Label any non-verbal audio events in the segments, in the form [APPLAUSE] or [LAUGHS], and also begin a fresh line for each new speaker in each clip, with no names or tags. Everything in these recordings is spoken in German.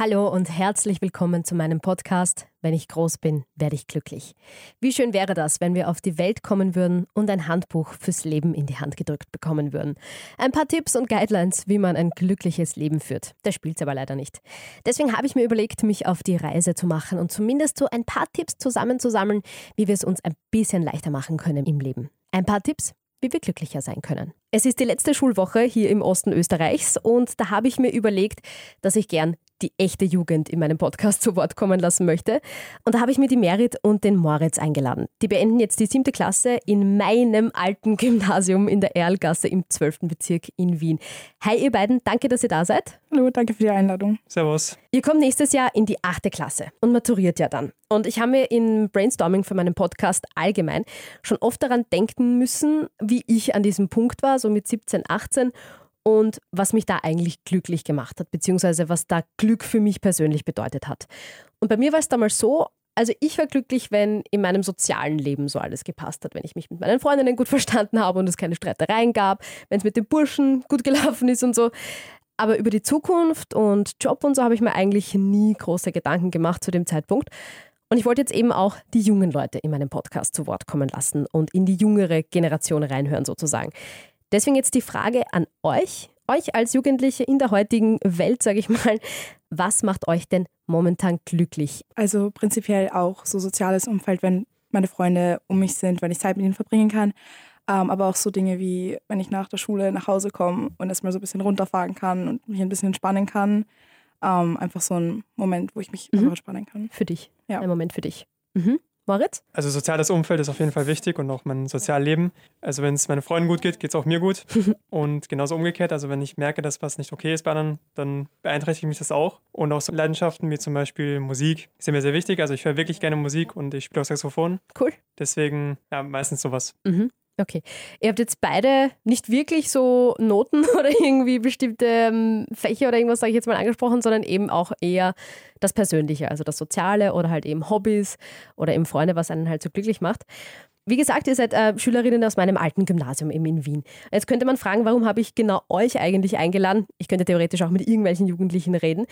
Hallo und herzlich willkommen zu meinem Podcast Wenn ich groß bin, werde ich glücklich. Wie schön wäre das, wenn wir auf die Welt kommen würden und ein Handbuch fürs Leben in die Hand gedrückt bekommen würden. Ein paar Tipps und Guidelines, wie man ein glückliches Leben führt. Das spielt aber leider nicht. Deswegen habe ich mir überlegt, mich auf die Reise zu machen und zumindest so ein paar Tipps zusammenzusammeln, wie wir es uns ein bisschen leichter machen können im Leben. Ein paar Tipps, wie wir glücklicher sein können. Es ist die letzte Schulwoche hier im Osten Österreichs und da habe ich mir überlegt, dass ich gern die echte Jugend in meinem Podcast [LAUGHS] zu Wort kommen lassen möchte. Und da habe ich mir die Merit und den Moritz eingeladen. Die beenden jetzt die siebte Klasse in meinem alten Gymnasium in der Erlgasse im 12. Bezirk in Wien. Hi ihr beiden, danke, dass ihr da seid.
Hallo, danke für die Einladung.
Servus.
Ihr kommt nächstes Jahr in die achte Klasse und maturiert ja dann. Und ich habe mir in Brainstorming für meinen Podcast allgemein schon oft daran denken müssen, wie ich an diesem Punkt war, so mit 17, 18 und was mich da eigentlich glücklich gemacht hat, beziehungsweise was da Glück für mich persönlich bedeutet hat. Und bei mir war es damals so, also ich war glücklich, wenn in meinem sozialen Leben so alles gepasst hat, wenn ich mich mit meinen Freundinnen gut [LAUGHS] verstanden habe und es keine Streitereien gab, wenn es mit den Burschen gut gelaufen ist und so. Aber über die Zukunft und Job und so habe ich mir eigentlich nie große Gedanken gemacht zu dem Zeitpunkt. Und ich wollte jetzt eben auch die jungen Leute in meinem Podcast zu Wort kommen lassen und in die jüngere Generation reinhören sozusagen. Deswegen jetzt die Frage an euch, euch als Jugendliche in der heutigen Welt, sage ich mal, was macht euch denn momentan glücklich?
Also prinzipiell auch so soziales Umfeld, wenn meine Freunde um mich sind, wenn ich Zeit mit ihnen verbringen kann. Ähm, aber auch so Dinge wie, wenn ich nach der Schule nach Hause komme und erstmal so ein bisschen runterfahren kann und mich ein bisschen entspannen kann. Ähm, einfach so ein Moment, wo ich mich mhm. entspannen kann.
Für dich. Ja. Ein Moment für dich. Mhm. Moritz?
Also soziales Umfeld ist auf jeden Fall wichtig und auch mein Sozialleben. Also wenn es meinen Freunden gut geht, geht es auch mir gut. [LAUGHS] und genauso umgekehrt. Also wenn ich merke, dass was nicht okay ist bei anderen, dann beeinträchtigt mich das auch. Und auch so Leidenschaften wie zum Beispiel Musik sind mir sehr wichtig. Also ich höre wirklich gerne Musik und ich spiele auch Saxophon.
Cool.
Deswegen ja, meistens sowas.
Mhm. Okay. Ihr habt jetzt beide nicht wirklich so Noten [LAUGHS] oder irgendwie bestimmte ähm, Fächer oder irgendwas, sage ich jetzt mal, angesprochen, sondern eben auch eher das Persönliche, also das Soziale oder halt eben Hobbys oder eben Freunde, was einen halt so glücklich macht. Wie gesagt, ihr seid äh, Schülerinnen aus meinem alten Gymnasium eben in Wien. Jetzt könnte man fragen, warum habe ich genau euch eigentlich eingeladen? Ich könnte theoretisch auch mit irgendwelchen Jugendlichen reden.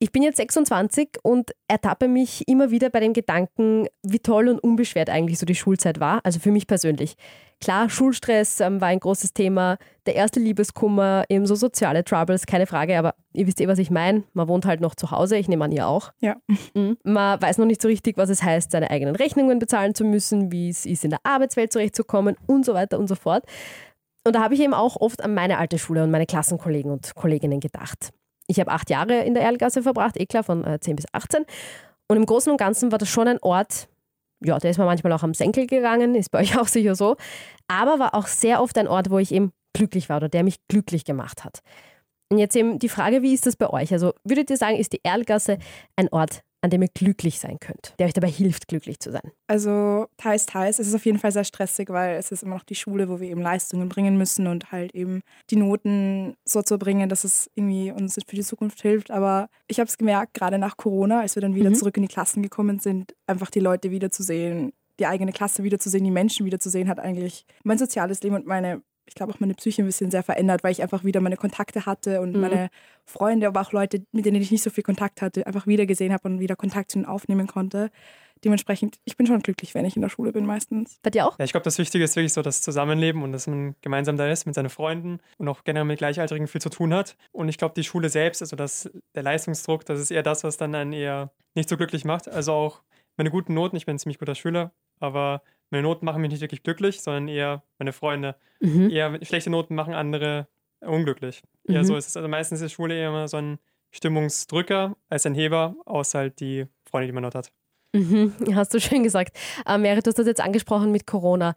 Ich bin jetzt 26 und ertappe mich immer wieder bei dem Gedanken, wie toll und unbeschwert eigentlich so die Schulzeit war, also für mich persönlich. Klar, Schulstress ähm, war ein großes Thema, der erste Liebeskummer, eben so soziale Troubles, keine Frage, aber ihr wisst eh, was ich meine. Man wohnt halt noch zu Hause, ich nehme an, ihr auch.
Ja.
Mhm. Man weiß noch nicht so richtig, was es heißt, seine eigenen Rechnungen bezahlen zu müssen, wie es ist, in der Arbeitswelt zurechtzukommen und so weiter und so fort. Und da habe ich eben auch oft an meine alte Schule und meine Klassenkollegen und Kolleginnen gedacht. Ich habe acht Jahre in der Erlgasse verbracht, eh klar, von äh, 10 bis 18. Und im Großen und Ganzen war das schon ein Ort, ja, der ist mir manchmal auch am Senkel gegangen, ist bei [LAUGHS] euch auch sicher so, aber war auch sehr oft ein Ort, wo ich eben glücklich war oder der mich glücklich gemacht hat. Und jetzt eben die Frage, wie ist das bei euch? Also würdet ihr sagen, ist die Erlgasse ein Ort, an dem ihr glücklich sein könnt, der euch dabei hilft, glücklich zu sein?
Also teils, teils. Es ist auf jeden Fall sehr stressig, weil es ist immer noch die Schule, wo wir eben Leistungen bringen müssen und halt eben die Noten so zu bringen, dass es irgendwie uns für die Zukunft hilft. Aber ich habe es gemerkt, gerade nach Corona, als wir dann wieder mhm. zurück in die Klassen gekommen sind, einfach die Leute wiederzusehen, die eigene Klasse wiederzusehen, die Menschen wiederzusehen, hat eigentlich mein soziales Leben und meine ich glaube, auch meine Psyche ein bisschen sehr verändert, weil ich einfach wieder meine Kontakte hatte und mhm. meine Freunde, aber auch Leute, mit denen ich nicht so viel Kontakt hatte, einfach wieder gesehen habe und wieder Kontakt zu ihnen aufnehmen konnte. Dementsprechend, ich bin schon glücklich, wenn ich in der Schule bin meistens.
Bei dir auch?
Ja, ich glaube, das Wichtige ist wirklich so das Zusammenleben und dass man gemeinsam da ist mit seinen Freunden und auch generell mit Gleichaltrigen viel zu tun hat. Und ich glaube, die Schule selbst, also das, der Leistungsdruck, das ist eher das, was dann einen eher nicht so glücklich macht. Also auch meine guten Noten, ich bin ein ziemlich guter Schüler, aber meine Noten machen mich nicht wirklich glücklich, sondern eher meine Freunde. Mhm. Eher schlechte Noten machen andere unglücklich. Mhm. Ja, so ist es. Also meistens ist Schule eher immer so ein Stimmungsdrücker als ein Heber, außer halt die Freunde, die man dort hat.
Mhm, [LAUGHS] hast du schön gesagt. Äh, Merit, du hast das jetzt angesprochen mit Corona.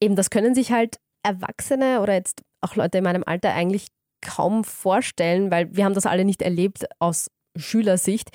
Eben, das können sich halt Erwachsene oder jetzt auch Leute in meinem Alter eigentlich kaum vorstellen, weil wir haben das alle nicht erlebt aus Schülersicht.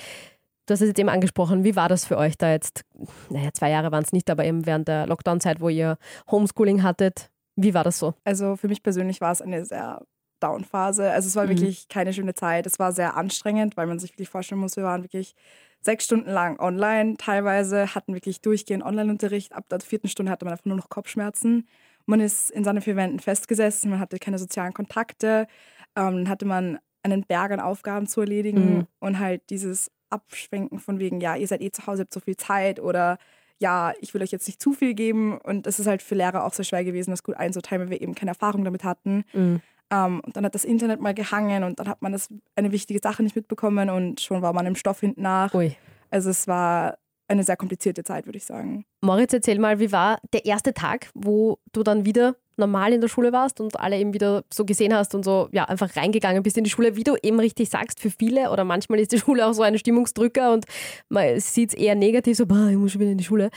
Du hast es jetzt eben angesprochen, wie war das für euch da jetzt? Naja, zwei Jahre waren es nicht, aber eben während der Lockdown-Zeit, wo ihr Homeschooling hattet. Wie war das so?
Also für mich persönlich war es eine sehr Down-Phase. Also es war mhm. wirklich keine schöne Zeit. Es war sehr anstrengend, weil man sich wirklich vorstellen muss, wir waren wirklich sechs Stunden lang online. Teilweise hatten wirklich durchgehend Online-Unterricht. Ab der vierten Stunde hatte man einfach nur noch Kopfschmerzen. Man ist in seinen vier Wänden festgesessen, man hatte keine sozialen Kontakte. Ähm, dann hatte man einen Berg an Aufgaben zu erledigen
Mhm.
und halt dieses Abschwenken von wegen, ja, ihr seid eh zu Hause, habt so viel Zeit oder ja, ich will euch jetzt nicht zu viel geben. Und es ist halt für Lehrer auch sehr schwer gewesen, das gut einzuteilen, weil wir eben keine Erfahrung damit hatten.
Mhm.
Ähm, und dann hat das Internet mal gehangen und dann hat man das eine wichtige Sache nicht mitbekommen und schon war man im Stoff hinten nach.
Ui.
Also es war eine sehr komplizierte Zeit, würde ich sagen.
Moritz, erzähl mal, wie war der erste Tag, wo du dann wieder normal in der Schule warst und alle eben wieder so gesehen hast und so ja einfach reingegangen bist in die Schule, wie du eben richtig sagst, für viele oder manchmal ist die [LAUGHS] Schule auch so ein Stimmungsdrücker und man sieht es eher negativ, so, boah, ich muss schon wieder in die Schule.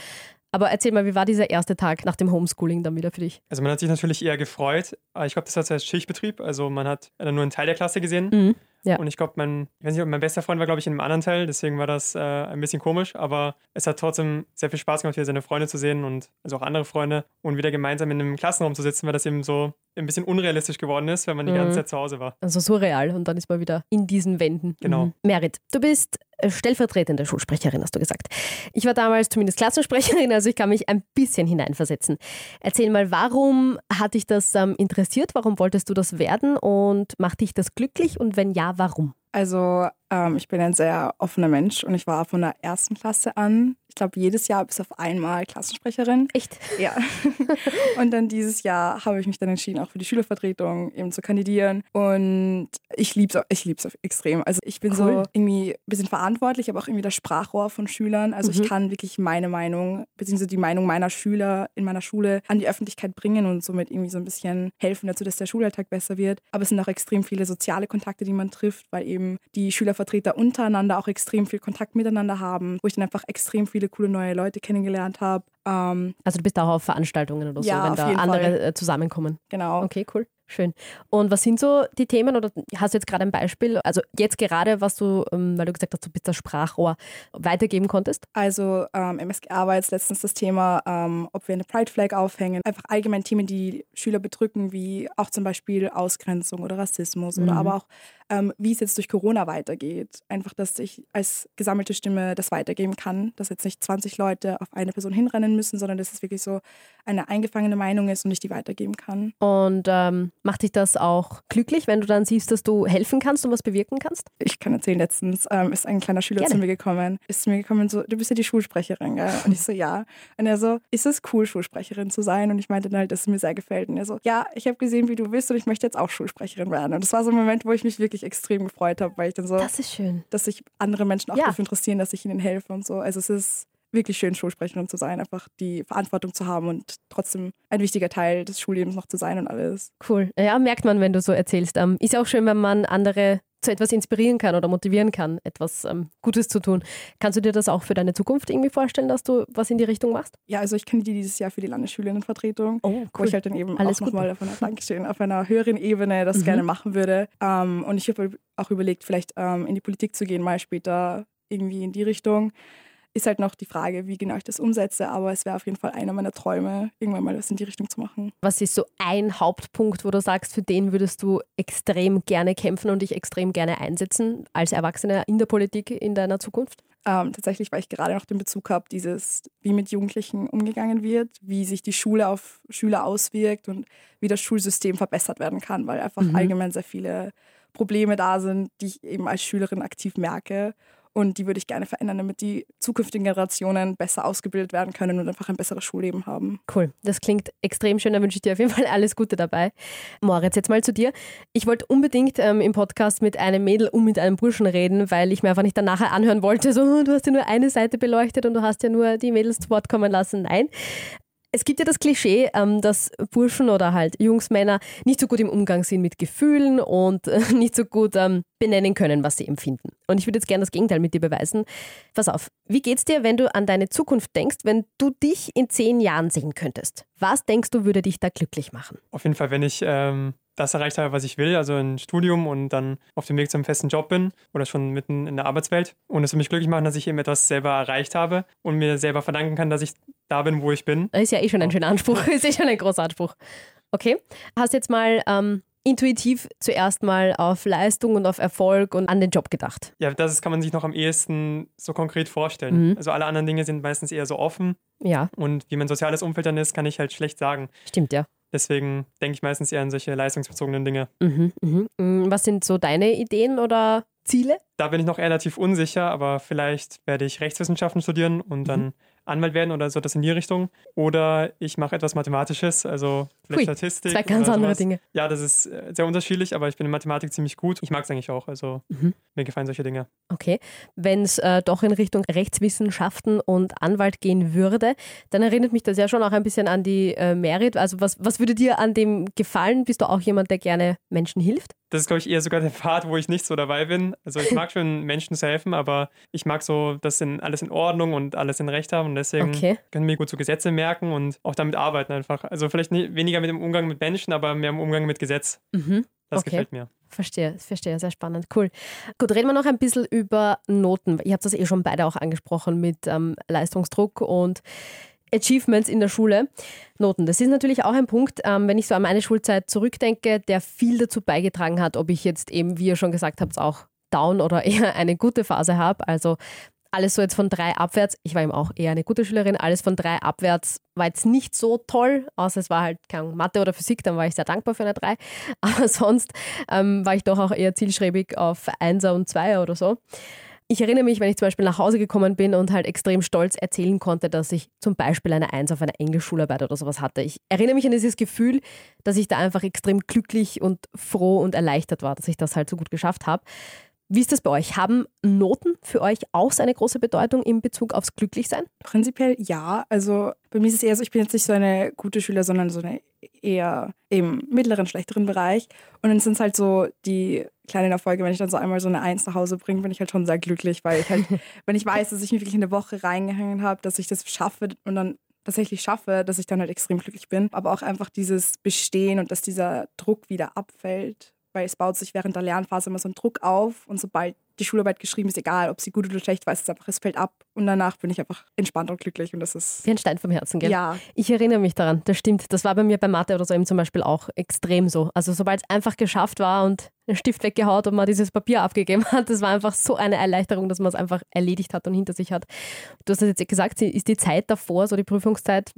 Aber erzähl mal, wie war dieser erste Tag nach dem Homeschooling dann wieder für dich?
Also man hat sich natürlich eher gefreut, ich glaube, das war zuerst Schichtbetrieb. Also man hat dann nur einen Teil der Klasse gesehen.
Mhm. Ja.
Und ich glaube, mein, ich weiß nicht, mein bester Freund war, glaube ich, in einem anderen Teil, deswegen war das äh, ein bisschen komisch, aber es hat trotzdem sehr viel Spaß gemacht, wieder seine Freunde zu sehen und also auch andere Freunde und wieder gemeinsam in einem Klassenraum zu sitzen, weil das eben so ein bisschen unrealistisch geworden ist, weil man die
Mhm.
ganze Zeit zu Hause war.
Also surreal und dann ist man wieder in diesen Wänden.
Genau.
Mhm. Merit, du bist äh, stellvertretende Schulsprecherin, hast du gesagt. Ich war damals zumindest Klassensprecherin, [LAUGHS] also ich kann mich ein bisschen hineinversetzen. Erzähl mal, warum hat dich das ähm, interessiert? Warum wolltest du das werden und macht dich das glücklich? Und wenn ja, warum?
Also ähm, ich bin ein sehr offener Mensch und ich war von der ersten Klasse an, glaube jedes Jahr bis auf einmal Klassensprecherin.
Echt?
Ja. [LAUGHS] und dann dieses Jahr habe ich mich dann entschieden, auch für die Schülervertretung eben zu kandidieren. Und ich liebe es ich lieb's extrem. Also ich bin so
Cool.
irgendwie ein bisschen verantwortlich, aber auch irgendwie das Sprachrohr von Schülern. Also
Mhm.
ich kann wirklich meine Meinung, beziehungsweise die Meinung meiner Schüler in meiner Schule an die Öffentlichkeit bringen und somit irgendwie so ein bisschen helfen dazu, dass der Schulalltag besser wird. Aber es sind auch extrem viele soziale Kontakte, die man trifft, weil eben die Schülervertreter untereinander auch extrem viel Kontakt miteinander haben, wo ich dann einfach extrem viele coole neue Leute kennengelernt habe. Ähm,
Also du bist auch auf Veranstaltungen oder so,
Ja,
wenn da andere
Fall.
äh, zusammenkommen.
genau.
Okay, cool. Schön. Und was sind so die Themen oder hast du jetzt gerade ein Beispiel, also jetzt gerade, was du, ähm, weil du gesagt hast, du bist das Sprachrohr, weitergeben konntest?
Also ähm, MSGA war jetzt letztens das Thema, ähm, ob wir eine Pride Flag aufhängen. Einfach allgemein Themen, die Schüler bedrücken, wie auch zum Beispiel Ausgrenzung oder Rassismus oder
Mhm.
aber auch, ähm, wie es jetzt durch Corona weitergeht. Einfach, dass ich als gesammelte Stimme das weitergeben kann, dass jetzt nicht 20 Leute auf eine Person hinrennen müssen, sondern dass es wirklich so eine eingefangene Meinung ist und ich die weitergeben kann.
Und ähm, macht dich das auch glücklich, wenn du dann siehst, dass du helfen kannst und was bewirken kannst?
Ich kann erzählen, letztens ähm, ist ein kleiner Schüler
Gerne.
zu mir gekommen, ist zu mir gekommen so, du bist ja die Schulsprecherin, gell? Und ich so, ja. Und er so, ist es cool, Schulsprecherin zu sein? Und ich meinte dann halt, dass es mir sehr gefällt. Und er so, ja, ich habe gesehen, wie du bist und ich möchte jetzt auch Schulsprecherin werden. Und das war so ein Moment, wo ich mich wirklich extrem gefreut habe, weil ich dann so,
Das ist schön.
dass sich andere Menschen auch
Ja.
dafür interessieren, dass ich ihnen helfe und so. Also es ist wirklich schön, Schulsprecherin zu sein, einfach die Verantwortung zu haben und trotzdem ein wichtiger Teil des Schullebens noch zu sein und alles.
Cool. Ja, merkt man, wenn du so erzählst. Ähm, ist ja auch schön, wenn man andere zu etwas inspirieren kann oder motivieren kann, etwas ähm, Gutes zu tun. Kannst du dir das auch für deine Zukunft irgendwie vorstellen, dass du was in die Richtung machst?
Ja, also ich kandidiere dieses Jahr für die Landesschülerinnenvertretung.
Oh,
wo ich halt dann eben
Alles
auch nochmal auf einer, Dankeschön, auf einer höheren Ebene das
Mhm.
gerne machen würde. Ähm, und ich habe auch überlegt, vielleicht ähm, in die Politik zu gehen, mal später irgendwie in die Richtung. Ist halt noch die Frage, wie genau ich das umsetze, aber es wäre auf jeden Fall einer meiner Träume, irgendwann mal was in die Richtung zu machen.
Was ist so ein Hauptpunkt, wo du sagst, für den würdest du extrem gerne kämpfen und dich extrem gerne einsetzen als Erwachsener in der Politik in deiner Zukunft?
Ähm, tatsächlich, weil ich gerade noch den Bezug habe, dieses, wie mit Jugendlichen umgegangen wird, wie sich die Schule auf Schüler auswirkt und wie das Schulsystem verbessert werden kann, weil einfach
Mhm.
allgemein sehr viele Probleme da sind, die ich eben als Schülerin aktiv merke. Und die würde ich gerne verändern, damit die zukünftigen Generationen besser ausgebildet werden können und einfach ein besseres Schulleben haben.
Cool, das klingt extrem schön. Da wünsche ich dir auf jeden Fall alles Gute dabei. Moritz, jetzt mal zu dir. Ich wollte unbedingt ähm, im Podcast mit einem Mädel und mit einem Burschen reden, weil ich mir einfach nicht dann nachher anhören wollte, so, "Oh, du hast ja nur eine Seite beleuchtet und du hast ja nur die Mädels zu Wort kommen lassen. Nein. Es gibt ja das Klischee, ähm, dass Burschen oder halt Jungsmänner nicht so gut im Umgang sind mit Gefühlen und äh, [LAUGHS] nicht so gut ähm, benennen können, was sie empfinden. Und ich würde jetzt gerne das Gegenteil mit dir beweisen. Pass auf, wie geht's dir, wenn du an deine Zukunft denkst, wenn du dich in zehn Jahren sehen könntest? Was denkst du, würde dich da glücklich machen?
Auf jeden Fall, wenn ich ähm, das erreicht habe, was ich will, also ein Studium und dann auf dem Weg zum festen Job bin oder schon mitten in der Arbeitswelt und es für mich glücklich machen, dass ich eben etwas selber erreicht habe und mir selber verdanken kann, dass ich da bin, wo ich bin.
Das ist ja eh schon ein schöner Anspruch, [LAUGHS] ist eh schon ein großer Anspruch. Okay, hast jetzt mal ähm, intuitiv zuerst mal auf Leistung und auf Erfolg und an den Job gedacht.
Ja, das ist- kann man sich noch am ehesten so konkret vorstellen.
Mhm.
Also alle anderen Dinge sind meistens eher so offen
Ja,
und wie mein soziales Umfeld dann ist, kann ich halt schlecht sagen.
stimmt ja.
Deswegen denke ich meistens eher an solche leistungsbezogenen Dinge.
Mhm, mhm. Mm, Was sind so deine Ideen oder Ziele?
Da bin ich noch relativ unsicher, aber vielleicht werde ich Rechtswissenschaften studieren und dann Anwalt werden oder so, das in die Richtung. Oder ich mache etwas Mathematisches, also vielleicht
Hui,
Statistik.
zwei ganz andere. Dinge.
Ja, das ist äh, sehr unterschiedlich, aber ich bin in Mathematik ziemlich gut. Ich mag es eigentlich auch, also
Mhm.
mir gefallen solche Dinge.
Okay. Wenn es äh, doch in Richtung Rechtswissenschaften und Anwalt gehen würde, dann erinnert mich das ja schon auch ein bisschen an die äh, Merit. Also was, was würde dir an dem gefallen? Bist du auch jemand, der gerne Menschen hilft?
Das ist, glaube ich, eher sogar der Pfad, wo ich nicht so dabei bin. Also ich mag schon Menschen zu helfen, aber ich mag so, dass in, alles in Ordnung und alles in Recht haben und deswegen
Okay.
können wir gut so Gesetze merken und auch damit arbeiten einfach. Also vielleicht nicht, weniger mit dem Umgang mit Menschen, aber mehr im Umgang mit Gesetz.
Mhm.
Das
Okay.
gefällt mir.
Verstehe, verstehe, sehr spannend, cool. Gut, reden wir noch ein bisschen über Noten. Ihr habt das eh schon beide auch angesprochen mit ähm, Leistungsdruck und Achievements in der Schule. Noten, das ist natürlich auch ein Punkt, ähm, wenn ich so an meine Schulzeit zurückdenke, der viel dazu beigetragen hat, ob ich jetzt eben, wie ihr schon gesagt habt, auch down oder [LAUGHS] eher eine gute Phase habe. Also alles so jetzt von drei abwärts, ich war eben auch eher eine gute Schülerin, alles von drei abwärts war jetzt nicht so toll, außer es war halt keine Mathe oder Physik, dann war ich sehr dankbar für eine drei. [LAUGHS] Aber sonst ähm, war ich doch auch eher zielstrebig auf Einser und Zweier oder so. Ich erinnere mich, wenn ich zum Beispiel nach Hause gekommen bin und halt extrem stolz erzählen konnte, dass ich zum Beispiel eine Eins auf einer Englischschularbeit oder sowas hatte. Ich erinnere mich an dieses Gefühl, dass ich da einfach extrem glücklich und froh und erleichtert war, dass ich das halt so gut geschafft habe. Wie ist das bei euch? Haben Noten für euch auch so eine große Bedeutung in Bezug aufs Glücklichsein?
Prinzipiell ja. Also bei mir ist es eher so, ich bin jetzt nicht so eine gute Schüler, sondern so eine eher im mittleren, schlechteren Bereich. Und dann sind es halt so die kleinen Erfolge, wenn ich dann so einmal so eine Eins nach Hause bringe, bin ich halt schon sehr glücklich, weil ich halt, [LAUGHS] wenn ich weiß, dass ich mir wirklich eine Woche reingehangen habe, dass ich das schaffe und dann tatsächlich schaffe, dass ich dann halt extrem glücklich bin. Aber auch einfach dieses Bestehen und dass dieser Druck wieder abfällt, weil es baut sich während der Lernphase immer so ein Druck auf und sobald die Schularbeit geschrieben ist, egal ob sie gut oder schlecht war, ist es einfach, es fällt ab und danach bin ich einfach entspannt und glücklich und das ist
Wie ein Stein vom Herzen, gell?
ja,
Ich erinnere mich daran, das stimmt. Das war bei mir bei Mathe oder so eben zum Beispiel auch extrem so. Also sobald es einfach geschafft war und ein Stift weggehaut und man dieses Papier abgegeben hat, das war einfach so eine Erleichterung, dass man es einfach erledigt hat und hinter sich hat. Du hast es jetzt gesagt, ist die Zeit davor, so die Prüfungszeit,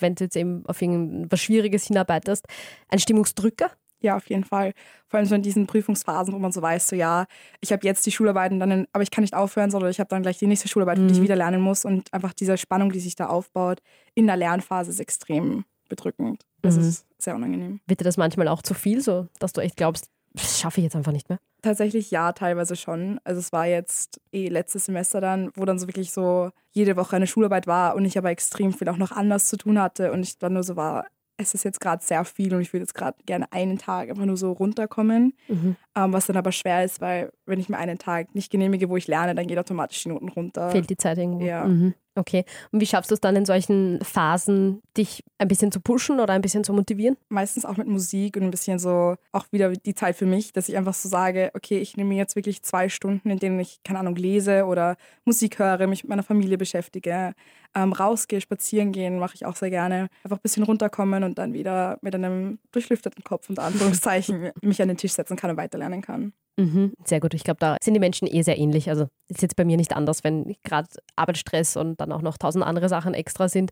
wenn du jetzt eben auf irgendwas Schwieriges hinarbeitest, ein Stimmungsdrücker?
Ja, auf jeden Fall. Vor allem so in diesen Prüfungsphasen, wo man so weiß, so ja, ich habe jetzt die Schularbeiten, dann, aber ich kann nicht aufhören, sondern ich habe dann gleich die nächste Schularbeit, die ich
Mhm.
wieder lernen muss. Und einfach diese Spannung, die sich da aufbaut in der Lernphase, ist extrem bedrückend. Das
Mhm.
ist sehr unangenehm.
Wird dir das manchmal auch zu viel, so dass du echt glaubst, das schaffe ich jetzt einfach nicht mehr?
Tatsächlich ja, teilweise schon. Also es war jetzt eh letztes Semester dann, wo dann so wirklich so jede Woche eine Schularbeit war und ich aber extrem viel auch noch anders zu tun hatte und ich dann nur so war, es ist jetzt gerade sehr viel und ich würde jetzt gerade gerne einen Tag einfach nur so runterkommen.
Mhm.
Ähm, was dann aber schwer ist, weil wenn ich mir einen Tag nicht genehmige, wo ich lerne, dann geht automatisch die Noten runter.
Fehlt die Zeit irgendwo?
Ja.
Mhm. Okay. Und wie schaffst du es dann in solchen Phasen, dich ein bisschen zu pushen oder ein bisschen zu motivieren?
Meistens auch mit Musik und ein bisschen so auch wieder die Zeit für mich, dass ich einfach so sage, okay, ich nehme mir jetzt wirklich zwei Stunden, in denen ich, keine Ahnung, lese oder Musik höre, mich mit meiner Familie beschäftige, ähm, rausgehe, spazieren gehen, mache ich auch sehr gerne. Einfach ein bisschen runterkommen und dann wieder mit einem durchlüfteten Kopf und Anführungszeichen [LAUGHS] mich an den Tisch setzen kann und weiterlernen kann.
Mhm, sehr gut. Ich glaube, da sind die Menschen eh sehr ähnlich. Also ist jetzt bei mir nicht anders, wenn gerade Arbeitsstress und dann auch noch tausend andere Sachen extra sind.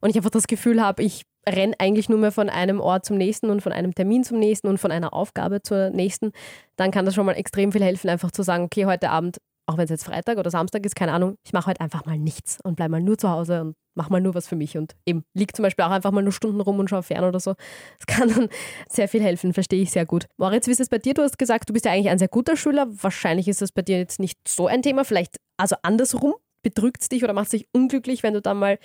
Und ich einfach das Gefühl habe, ich renne eigentlich nur mehr von einem Ort zum nächsten und von einem Termin zum nächsten und von einer Aufgabe zur nächsten. Dann kann das schon mal extrem viel helfen, einfach zu sagen, okay, heute Abend, auch wenn es jetzt Freitag oder Samstag ist, keine Ahnung, ich mache heute einfach mal nichts und bleibe mal nur zu Hause und mache mal nur was für mich und eben liegt zum Beispiel auch einfach mal nur Stunden rum und schaue fern oder so. Das [LAUGHS] kann dann sehr viel helfen, verstehe ich sehr gut. Moritz, wie ist es bei dir? Du hast gesagt, du bist ja eigentlich ein sehr guter Schüler. Wahrscheinlich ist das bei dir jetzt nicht so ein Thema. Vielleicht also andersrum. Bedrückt es dich oder macht es dich unglücklich, wenn du dann mal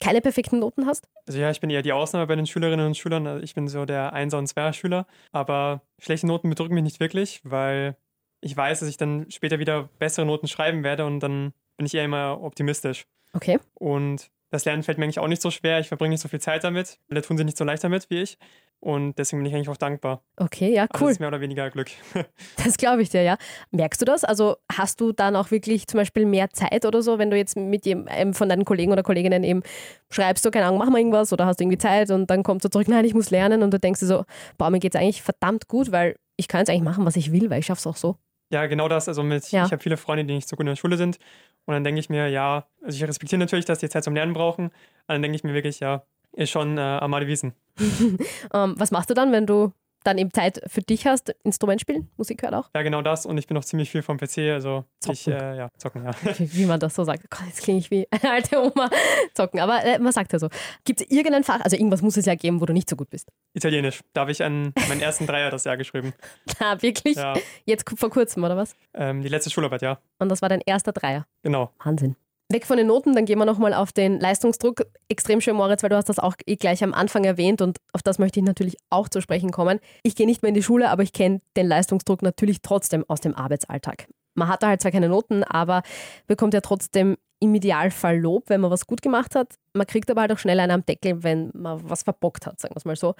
keine perfekten Noten hast?
Also ja, ich bin eher die Ausnahme bei den Schülerinnen und Schülern. Also ich bin so der Einser- und Zweier-Schüler. Aber schlechte Noten bedrücken mich nicht wirklich, weil ich weiß, dass ich dann später wieder bessere Noten schreiben werde und dann bin ich eher immer optimistisch.
Okay.
Und das Lernen fällt mir eigentlich auch nicht so schwer. Ich verbringe nicht so viel Zeit damit. Alle tun sich nicht so leicht damit wie ich. Und deswegen bin ich eigentlich auch dankbar.
Okay, ja,
Aber
cool.
das ist mehr oder weniger Glück. [LAUGHS]
Das glaube ich dir, ja. Merkst du das? Also hast du dann auch wirklich zum Beispiel mehr Zeit oder so, wenn du jetzt mit einem von deinen Kollegen oder Kolleginnen eben schreibst, so, keine Ahnung, mach mal irgendwas oder hast du irgendwie Zeit und dann kommt so zurück, nein, ich muss lernen und du denkst dir so, boah, mir geht es eigentlich verdammt gut, weil ich kann jetzt eigentlich machen, was ich will, weil ich schaffe es auch so.
Ja, genau das. Also mit,
Ja.
ich habe viele Freunde, die nicht so gut in der Schule sind. Und dann denke ich mir, ja, also ich respektiere natürlich, dass die Zeit zum Lernen brauchen. Aber dann denke ich mir wirklich, ja, ist schon äh, Amalie Wiesen. [LAUGHS]
ähm, was machst du dann, wenn du dann eben Zeit für dich hast, Instrument spielen, Musik hört auch?
Ja, genau das. Und ich bin auch ziemlich viel vom PC, also zocken. ich, äh, ja, zocken, ja. [LAUGHS]
Wie, wie, man das so sagt. Gott, jetzt klinge ich wie eine alte Oma. Zocken, aber äh, man sagt ja so. Gibt es irgendein Fach, also irgendwas muss es ja geben, wo du nicht so gut bist?
Italienisch. Da habe ich an meinen ersten Dreier das Jahr geschrieben. [LAUGHS]
Ah, wirklich? Ja. Jetzt vor kurzem, oder was?
Ähm, die letzte Schularbeit, ja.
Und das war dein erster Dreier?
Genau.
Wahnsinn. Weg von den Noten, dann gehen wir nochmal auf den Leistungsdruck. Extrem schön, Moritz, weil du hast das auch eh gleich am Anfang erwähnt und auf das möchte ich natürlich auch zu sprechen kommen. Ich gehe nicht mehr in die Schule, aber ich kenne den Leistungsdruck natürlich trotzdem aus dem Arbeitsalltag. Man hat da halt zwar keine Noten, aber bekommt ja trotzdem im Idealfall Lob, wenn man was gut gemacht hat. Man kriegt aber halt auch schnell einen am Deckel, wenn man was verbockt hat, sagen wir es mal so.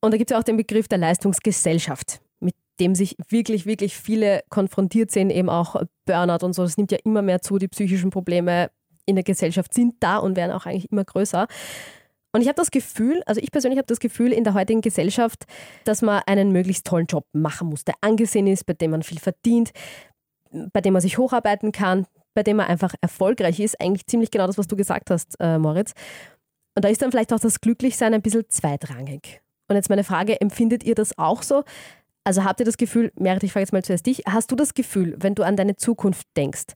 Und da gibt es ja auch den Begriff der Leistungsgesellschaft dem sich wirklich, wirklich viele konfrontiert sehen, eben auch Burnout und so. Das nimmt ja immer mehr zu. Die psychischen Probleme in der Gesellschaft sind da und werden auch eigentlich immer größer. Und ich habe das Gefühl, also ich persönlich habe das Gefühl in der heutigen Gesellschaft, dass man einen möglichst tollen Job machen muss, der angesehen ist, bei dem man viel verdient, bei dem man sich hocharbeiten kann, bei dem man einfach erfolgreich ist. Eigentlich ziemlich genau das, was du gesagt hast, äh, Moritz. Und da ist dann vielleicht auch das Glücklichsein ein bisschen zweitrangig. Und jetzt meine Frage, empfindet ihr das auch so? Also habt ihr das Gefühl, Merit, ich frage jetzt mal zuerst dich, hast du das Gefühl, wenn du an deine Zukunft denkst,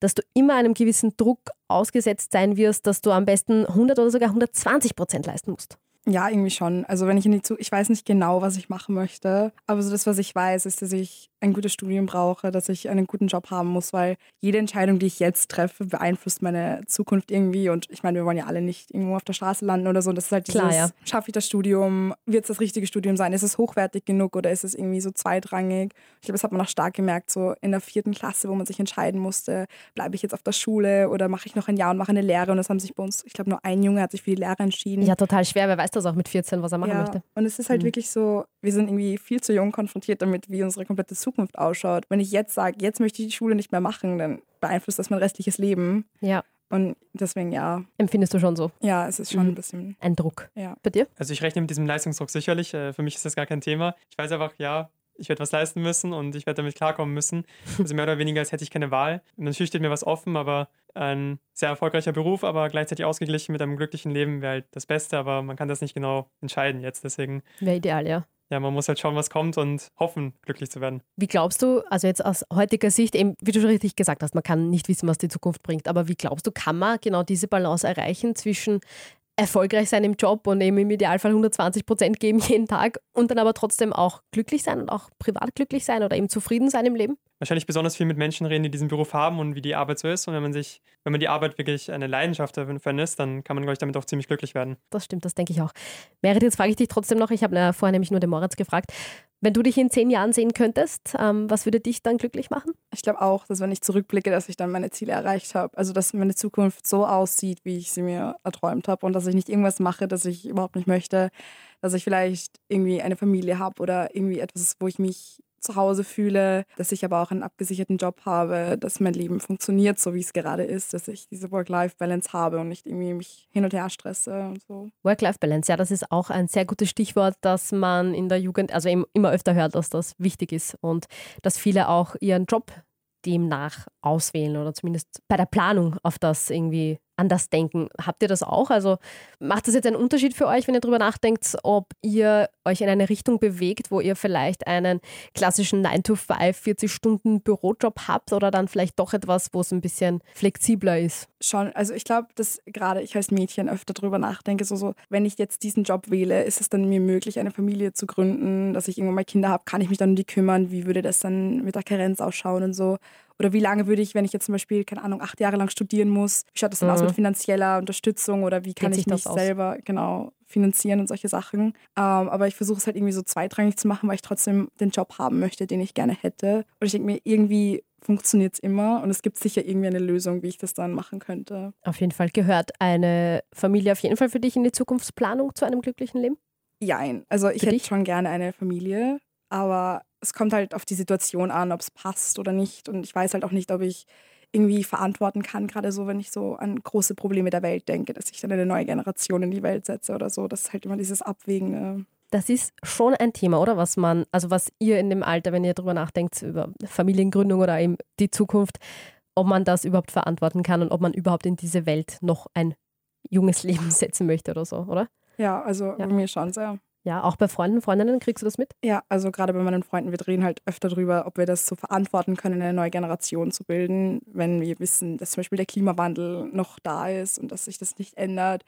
dass du immer einem gewissen Druck ausgesetzt sein wirst, dass du am besten 100 oder sogar 120 Prozent leisten musst?
Ja, irgendwie schon. Also wenn ich in die Zu ich weiß nicht genau, was ich machen möchte, aber so das, was ich weiß, ist, dass ich ein gutes Studium brauche, dass ich einen guten Job haben muss, weil jede Entscheidung, die ich jetzt treffe, beeinflusst meine Zukunft irgendwie. Und ich meine, wir wollen ja alle nicht irgendwo auf der Straße landen oder so. Und das ist halt dieses, Klar, ja. schaffe ich das Studium? Wird es das richtige Studium sein? Ist es hochwertig genug oder ist es irgendwie so zweitrangig? Ich glaube, das hat man auch stark gemerkt, so in der vierten Klasse, wo man sich entscheiden musste, bleibe ich jetzt auf der Schule oder mache ich noch ein Jahr und mache eine Lehre? Und das haben sich bei uns, ich glaube, nur ein Junge hat sich für die Lehre entschieden.
Ja, total schwer. Wer weiß das auch mit 14, was er machen
ja,
möchte.
Und es ist halt mhm. wirklich so, wir sind irgendwie viel zu jung konfrontiert damit, wie unsere komplette Zukunft ausschaut. Wenn ich jetzt sage, jetzt möchte ich die Schule nicht mehr machen, dann beeinflusst das mein restliches Leben.
Ja.
Und deswegen ja.
Empfindest du schon so?
Ja, es ist schon mhm. ein bisschen.
Ein Druck.
Ja.
Bei dir?
Also ich rechne mit diesem Leistungsdruck sicherlich. Äh, für mich ist das gar kein Thema. Ich weiß einfach, ja, ich werde was leisten müssen und ich werde damit klarkommen müssen. [LAUGHS] Also mehr oder weniger, als hätte ich keine Wahl. Und natürlich steht mir was offen, aber ein sehr erfolgreicher Beruf, aber gleichzeitig ausgeglichen mit einem glücklichen Leben wäre halt das Beste, aber man kann das nicht genau entscheiden jetzt. Deswegen.
Wäre ideal, ja.
Ja, man muss halt schauen, was kommt und hoffen, glücklich zu werden.
Wie glaubst du, also jetzt aus heutiger Sicht, eben, wie du schon richtig gesagt hast, man kann nicht wissen, was die Zukunft bringt, aber wie glaubst du, kann man genau diese Balance erreichen zwischen erfolgreich sein im Job und eben im Idealfall 120 Prozent geben [LAUGHS] jeden Tag und dann aber trotzdem auch glücklich sein und auch privat glücklich sein oder eben zufrieden sein im Leben?
Wahrscheinlich besonders viel mit Menschen reden, die diesen Beruf haben und wie die Arbeit so ist. Und wenn man sich, wenn man die Arbeit wirklich eine Leidenschaft dafür ist, dann kann man, glaube ich, damit auch ziemlich glücklich werden.
Das stimmt, das denke ich auch. Merit, jetzt frage ich dich trotzdem noch, ich habe vorher nämlich nur den Moritz gefragt, wenn du dich in zehn Jahren sehen könntest, ähm, was würde dich dann glücklich machen?
Ich glaube auch, dass wenn ich zurückblicke, dass ich dann meine Ziele erreicht habe. Also dass meine Zukunft so aussieht, wie ich sie mir erträumt habe und dass ich nicht irgendwas mache, das ich überhaupt nicht möchte. Dass ich vielleicht irgendwie eine Familie habe oder irgendwie etwas, wo ich mich zu Hause fühle, dass ich aber auch einen abgesicherten Job habe, dass mein Leben funktioniert, so wie es gerade ist, dass ich diese Work-Life-Balance habe und nicht irgendwie mich hin und her stresse und so.
Work-Life-Balance, ja, das ist auch ein sehr gutes Stichwort, dass man in der Jugend, also immer öfter hört, dass das wichtig ist und dass viele auch ihren Job demnach auswählen oder zumindest bei der Planung auf das irgendwie anders denken. Habt ihr das auch? Also macht das jetzt einen Unterschied für euch, wenn ihr darüber nachdenkt, ob ihr euch in eine Richtung bewegt, wo ihr vielleicht einen klassischen 9-to-5, 40-Stunden-Bürojob habt oder dann vielleicht doch etwas, wo es ein bisschen flexibler ist?
Schon, also ich glaube, dass gerade ich als Mädchen öfter darüber nachdenke, so, so, wenn ich jetzt diesen Job wähle, ist es dann mir möglich, eine Familie zu gründen, dass ich irgendwann mal Kinder habe, kann ich mich dann um die kümmern, wie würde das dann mit der Karenz ausschauen und so. Oder wie lange würde ich, wenn ich jetzt zum Beispiel, keine Ahnung, acht Jahre lang studieren muss, wie schaut das dann mhm. aus mit finanzieller Unterstützung oder wie kann Geht ich mich selber genau finanzieren und solche Sachen. Ähm, aber ich versuche es halt irgendwie so zweitrangig zu machen, weil ich trotzdem den Job haben möchte, den ich gerne hätte. Und ich denke mir, irgendwie funktioniert es immer und es gibt sicher irgendwie eine Lösung, wie ich das dann machen könnte.
Auf jeden Fall gehört eine Familie auf jeden Fall für dich in die Zukunftsplanung zu einem glücklichen Leben?
Jein. Also ich für hätte dich? schon gerne eine Familie, aber es kommt halt auf die Situation an, ob es passt oder nicht. Und ich weiß halt auch nicht, ob ich irgendwie verantworten kann, gerade so, wenn ich so an große Probleme der Welt denke, dass ich dann eine neue Generation in die Welt setze oder so. Das ist halt immer dieses Abwägende.
Das ist schon ein Thema, oder? Was man, also was ihr in dem Alter, wenn ihr darüber nachdenkt, über Familiengründung oder eben die Zukunft, ob man das überhaupt verantworten kann und ob man überhaupt in diese Welt noch ein junges [LAUGHS] Leben setzen möchte oder so, oder?
Ja, also ja. mir schon sehr.
Ja, auch bei Freunden, Freundinnen kriegst du das mit?
Ja, also gerade bei meinen Freunden, wir drehen halt öfter darüber, ob wir das so verantworten können, eine neue Generation zu bilden, wenn wir wissen, dass zum Beispiel der Klimawandel noch da ist und dass sich das nicht ändert.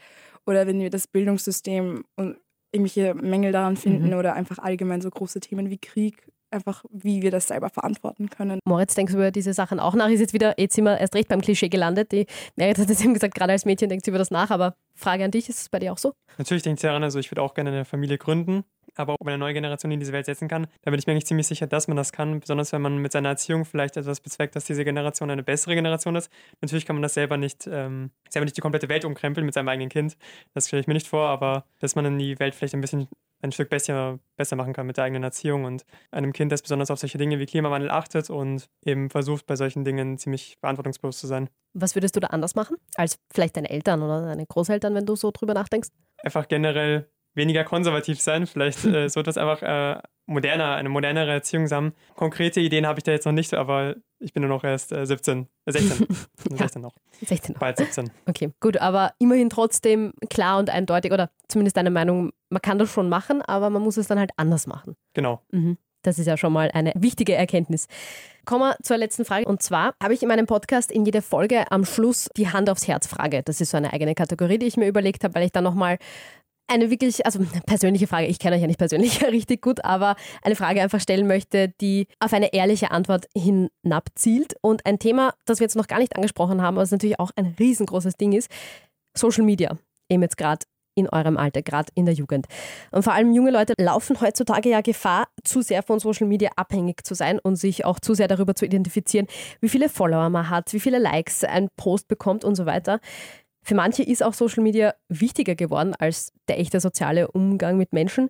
Oder wenn wir das Bildungssystem und irgendwelche Mängel daran finden mhm. oder einfach allgemein so große Themen wie Krieg einfach, wie wir das selber verantworten können.
Moritz, denkst du über diese Sachen auch nach? Ist jetzt wieder, jetzt sind wir erst recht beim Klischee gelandet. Die Merit hat es eben gesagt, gerade als Mädchen denkst du über das nach, aber Frage an dich, ist es bei dir auch so?
Natürlich denke ich daran, also ich würde auch gerne eine Familie gründen, aber ob man eine neue Generation in diese Welt setzen kann, da bin ich mir eigentlich ziemlich sicher, dass man das kann, besonders wenn man mit seiner Erziehung vielleicht etwas bezweckt, dass diese Generation eine bessere Generation ist. Natürlich kann man das selber nicht, ähm, selber nicht die komplette Welt umkrempeln mit seinem eigenen Kind, das stelle ich mir nicht vor, aber dass man dann die Welt vielleicht ein bisschen ein Stück besser, besser machen kann mit der eigenen Erziehung und einem Kind, das besonders auf solche Dinge wie Klimawandel achtet und eben versucht, bei solchen Dingen ziemlich verantwortungsbewusst zu sein.
Was würdest du da anders machen als vielleicht deine Eltern oder deine Großeltern, wenn du so drüber nachdenkst?
Einfach generell weniger konservativ sein, vielleicht äh, so etwas einfach äh, moderner, eine modernere Erziehung haben. Konkrete Ideen habe ich da jetzt noch nicht, aber ich bin nur noch erst äh, 17, äh, 16. [LAUGHS] ja, 16 noch.
16 noch.
Bald 17.
Okay, gut, aber immerhin trotzdem klar und eindeutig oder zumindest deine Meinung, man kann das schon machen, aber man muss es dann halt anders machen.
Genau.
Mhm. Das ist ja schon mal eine wichtige Erkenntnis. Kommen wir zur letzten Frage. Und zwar habe ich in meinem Podcast in jeder Folge am Schluss die Hand aufs Herz Frage. Das ist so eine eigene Kategorie, die ich mir überlegt habe, weil ich dann nochmal eine wirklich, also persönliche Frage, ich kenne euch ja nicht persönlich [LAUGHS] richtig gut, aber eine Frage einfach stellen möchte, die auf eine ehrliche Antwort hinabzielt. Und ein Thema, das wir jetzt noch gar nicht angesprochen haben, was natürlich auch ein riesengroßes Ding ist, Social Media. Eben jetzt gerade in eurem Alter, gerade in der Jugend. Und vor allem junge Leute laufen heutzutage ja Gefahr, zu sehr von Social Media abhängig zu sein und sich auch zu sehr darüber zu identifizieren, wie viele Follower man hat, wie viele Likes ein Post bekommt und so weiter. Für manche ist auch Social Media wichtiger geworden als der echte soziale Umgang mit Menschen.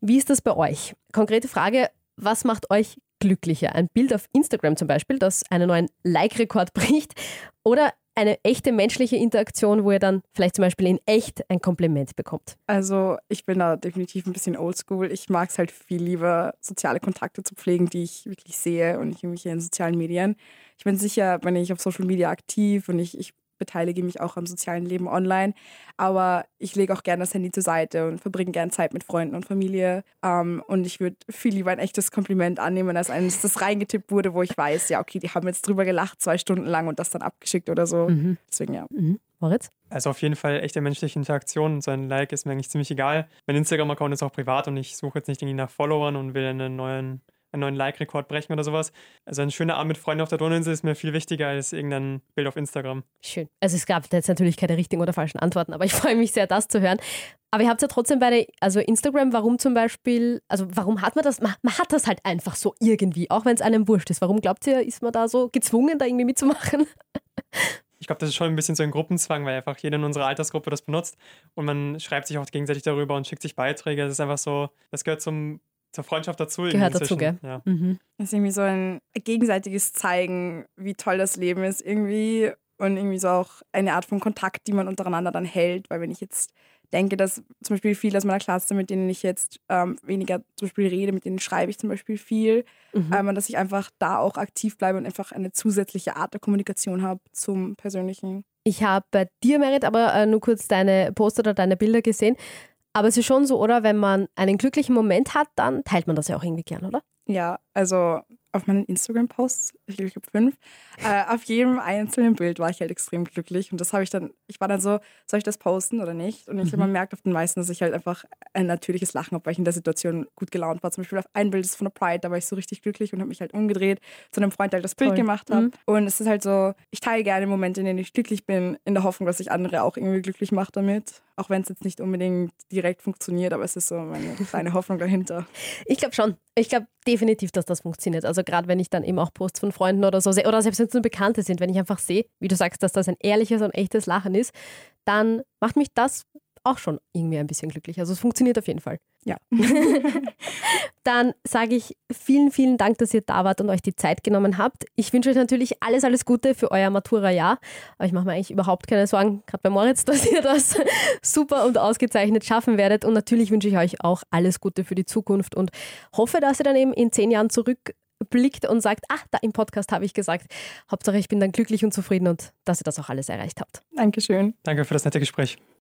Wie ist das bei euch? Konkrete Frage, was macht euch glücklicher? Ein Bild auf Instagram zum Beispiel, das einen neuen Like-Rekord [LAUGHS] bricht oder eine echte menschliche Interaktion, wo ihr dann vielleicht zum Beispiel in echt ein Kompliment bekommt?
Also ich bin da definitiv ein bisschen oldschool. Ich mag es halt viel lieber, soziale Kontakte zu pflegen, die ich wirklich sehe und nicht irgendwelche in sozialen Medien. Ich bin sicher, wenn ich auf Social Media aktiv und ich, ich beteilige mich auch am sozialen Leben online. Aber ich lege auch gerne das Handy zur Seite und verbringe gerne Zeit mit Freunden und Familie. Ähm, und ich würde viel lieber ein echtes Kompliment annehmen, als eines, das reingetippt wurde, wo ich weiß, ja, okay, die haben jetzt drüber gelacht, zwei Stunden lang und das dann abgeschickt oder so. Mhm. Deswegen ja.
Mhm. Moritz?
Also auf jeden Fall echte menschliche Interaktion. So ein Like ist mir eigentlich ziemlich egal. Mein Instagram-Account ist auch privat und ich suche jetzt nicht irgendwie nach Followern und will einen neuen einen neuen Like-Rekord brechen oder sowas. Also ein schöner Abend mit Freunden auf der Donauinsel ist mir viel wichtiger als irgendein Bild auf Instagram.
Schön. Also es gab jetzt natürlich keine richtigen oder falschen Antworten, aber ich [LAUGHS] freue mich sehr, das zu hören. Aber ihr habt ja trotzdem bei also Instagram, warum zum Beispiel, also warum hat man das? Man, man hat das halt einfach so irgendwie, auch wenn es einem wurscht ist. Warum glaubt ihr, ist man da so gezwungen, da irgendwie mitzumachen? [LAUGHS]
Ich glaube, das ist schon ein bisschen so ein Gruppenzwang, weil einfach jeder in unserer Altersgruppe das benutzt und man schreibt sich auch gegenseitig darüber und schickt sich Beiträge. Das ist einfach so, das gehört zum zur Freundschaft dazu.
Gehört dazu, gell? Ja. Mhm.
Das ist irgendwie so ein gegenseitiges Zeigen, wie toll das Leben ist irgendwie und irgendwie so auch eine Art von Kontakt, die man untereinander dann hält, weil wenn ich jetzt denke, dass zum Beispiel viele aus meiner Klasse, mit denen ich jetzt ähm, weniger zum Beispiel rede, mit denen schreibe ich zum Beispiel viel, mhm. ähm, und dass ich einfach da auch aktiv bleibe und einfach eine zusätzliche Art der Kommunikation habe zum Persönlichen.
Ich habe bei dir, Merit, aber äh, nur kurz deine Poster oder deine Bilder gesehen. Aber es ist schon so, oder? Wenn man einen glücklichen Moment hat, dann teilt man das ja auch irgendwie gern, oder?
Ja, also auf meinen Instagram-Posts, ich glaube, ich habe fünf, äh, auf jedem einzelnen Bild war ich halt extrem glücklich. Und das habe ich dann, ich war dann so, soll ich das posten oder nicht? Und ich mhm. man merkt auf den meisten, dass ich halt einfach ein natürliches Lachen habe, weil ich in der Situation gut gelaunt war. Zum Beispiel auf ein Bild ist von der Pride, da war ich so richtig glücklich und habe mich halt umgedreht zu einem Freund, der halt das Bild Toll. gemacht hat. Mhm. Und es ist halt so, ich teile gerne Momente, in denen ich glücklich bin, in der Hoffnung, dass ich andere auch irgendwie glücklich mache damit. Auch wenn es jetzt nicht unbedingt direkt funktioniert, aber es ist so meine [LAUGHS] kleine Hoffnung dahinter.
Ich glaube schon. Ich glaube definitiv, dass das funktioniert. Also gerade wenn ich dann eben auch Posts von Freunden oder so sehe, oder selbst wenn es nur Bekannte sind, wenn ich einfach sehe, wie du sagst, dass das ein ehrliches und echtes Lachen ist, dann macht mich das auch schon irgendwie ein bisschen glücklich. Also es funktioniert auf jeden Fall.
Ja. [LAUGHS]
Dann sage ich vielen, vielen Dank, dass ihr da wart und euch die Zeit genommen habt. Ich wünsche euch natürlich alles, alles Gute für euer Matura-Jahr. Aber ich mache mir eigentlich überhaupt keine Sorgen, gerade bei Moritz, [LAUGHS] dass ihr das super und ausgezeichnet schaffen werdet. Und natürlich wünsche ich euch auch alles Gute für die Zukunft und hoffe, dass ihr dann eben in zehn Jahren zurück blickt und sagt, ach, da im Podcast habe ich gesagt, Hauptsache ich bin dann glücklich und zufrieden und dass ihr das auch alles erreicht habt.
Dankeschön.
Danke für das nette Gespräch.